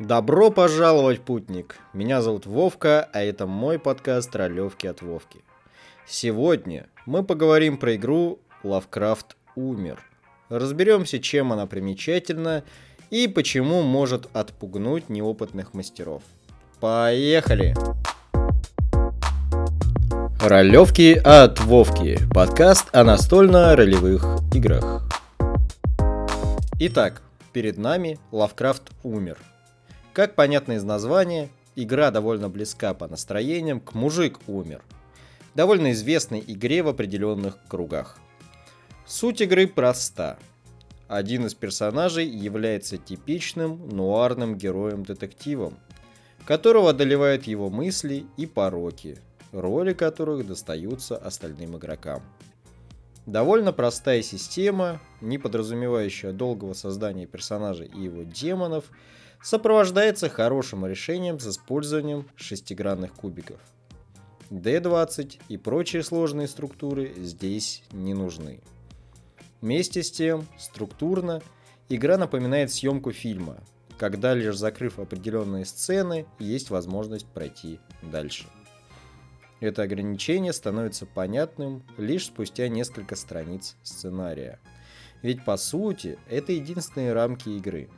Добро пожаловать, путник! Меня зовут Вовка, а это мой подкаст «Ролевки от Вовки». Сегодня мы поговорим про игру Lovecraft умер. Разберемся, чем она примечательна и почему может отпугнуть неопытных мастеров. Поехали! Ролевки от Вовки. Подкаст о настольно-ролевых играх. Итак, перед нами Лавкрафт умер. Как понятно из названия, игра довольно близка по настроениям к «Мужик умер», довольно известной игре в определенных кругах. Суть игры проста. Один из персонажей является типичным нуарным героем-детективом, которого одолевают его мысли и пороки, роли которых достаются остальным игрокам. Довольно простая система, не подразумевающая долгого создания персонажа и его демонов, сопровождается хорошим решением с использованием шестигранных кубиков. D20 и прочие сложные структуры здесь не нужны. Вместе с тем, структурно, игра напоминает съемку фильма, когда лишь закрыв определенные сцены, есть возможность пройти дальше. Это ограничение становится понятным лишь спустя несколько страниц сценария. Ведь по сути это единственные рамки игры.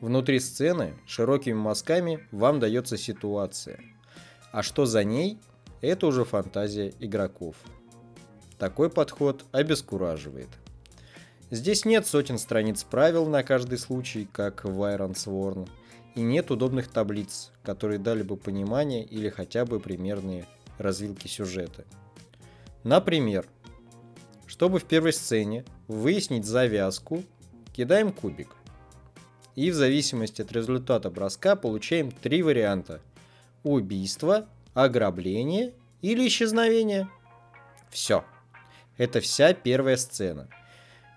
Внутри сцены широкими мазками вам дается ситуация. А что за ней, это уже фантазия игроков. Такой подход обескураживает. Здесь нет сотен страниц правил на каждый случай, как в Iron Sworn – и нет удобных таблиц, которые дали бы понимание или хотя бы примерные развилки сюжета. Например, чтобы в первой сцене выяснить завязку, кидаем кубик. И в зависимости от результата броска получаем три варианта. Убийство, ограбление или исчезновение. Все. Это вся первая сцена.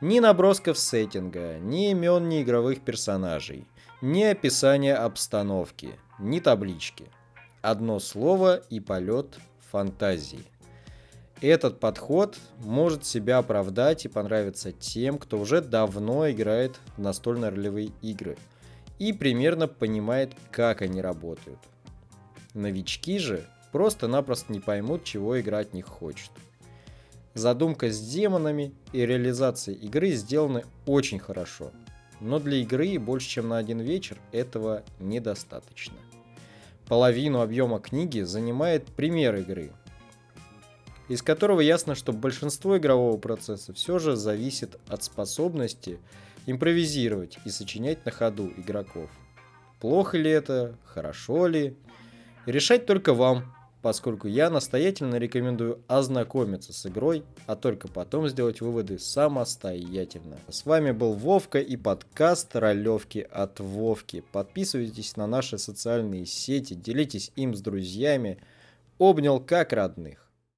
Ни набросков сеттинга, ни имен, ни игровых персонажей – ни описание обстановки, ни таблички. Одно слово и полет фантазии. Этот подход может себя оправдать и понравиться тем, кто уже давно играет в настольно-ролевые игры и примерно понимает, как они работают. Новички же просто-напросто не поймут, чего игра от них хочет. Задумка с демонами и реализация игры сделаны очень хорошо – но для игры больше чем на один вечер этого недостаточно. Половину объема книги занимает пример игры, из которого ясно, что большинство игрового процесса все же зависит от способности импровизировать и сочинять на ходу игроков. Плохо ли это, хорошо ли, решать только вам, поскольку я настоятельно рекомендую ознакомиться с игрой, а только потом сделать выводы самостоятельно. С вами был Вовка и подкаст Ролевки от Вовки. Подписывайтесь на наши социальные сети, делитесь им с друзьями. Обнял как родных.